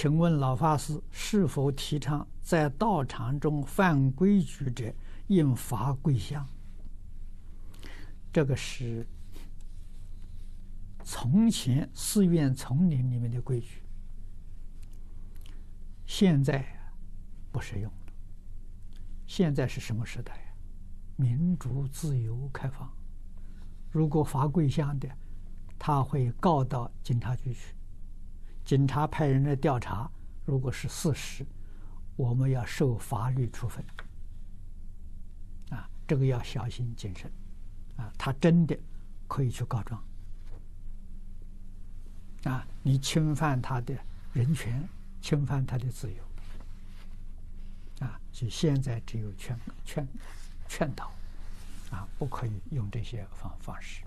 请问老法师是否提倡在道场中犯规矩者应罚跪香？这个是从前寺院丛林里面的规矩，现在不适用了。现在是什么时代呀？民主、自由、开放。如果罚跪香的，他会告到警察局去。警察派人来调查，如果是事实，我们要受法律处分。啊，这个要小心谨慎。啊，他真的可以去告状。啊，你侵犯他的人权，侵犯他的自由。啊，所以现在只有劝劝劝导，啊，不可以用这些方方式。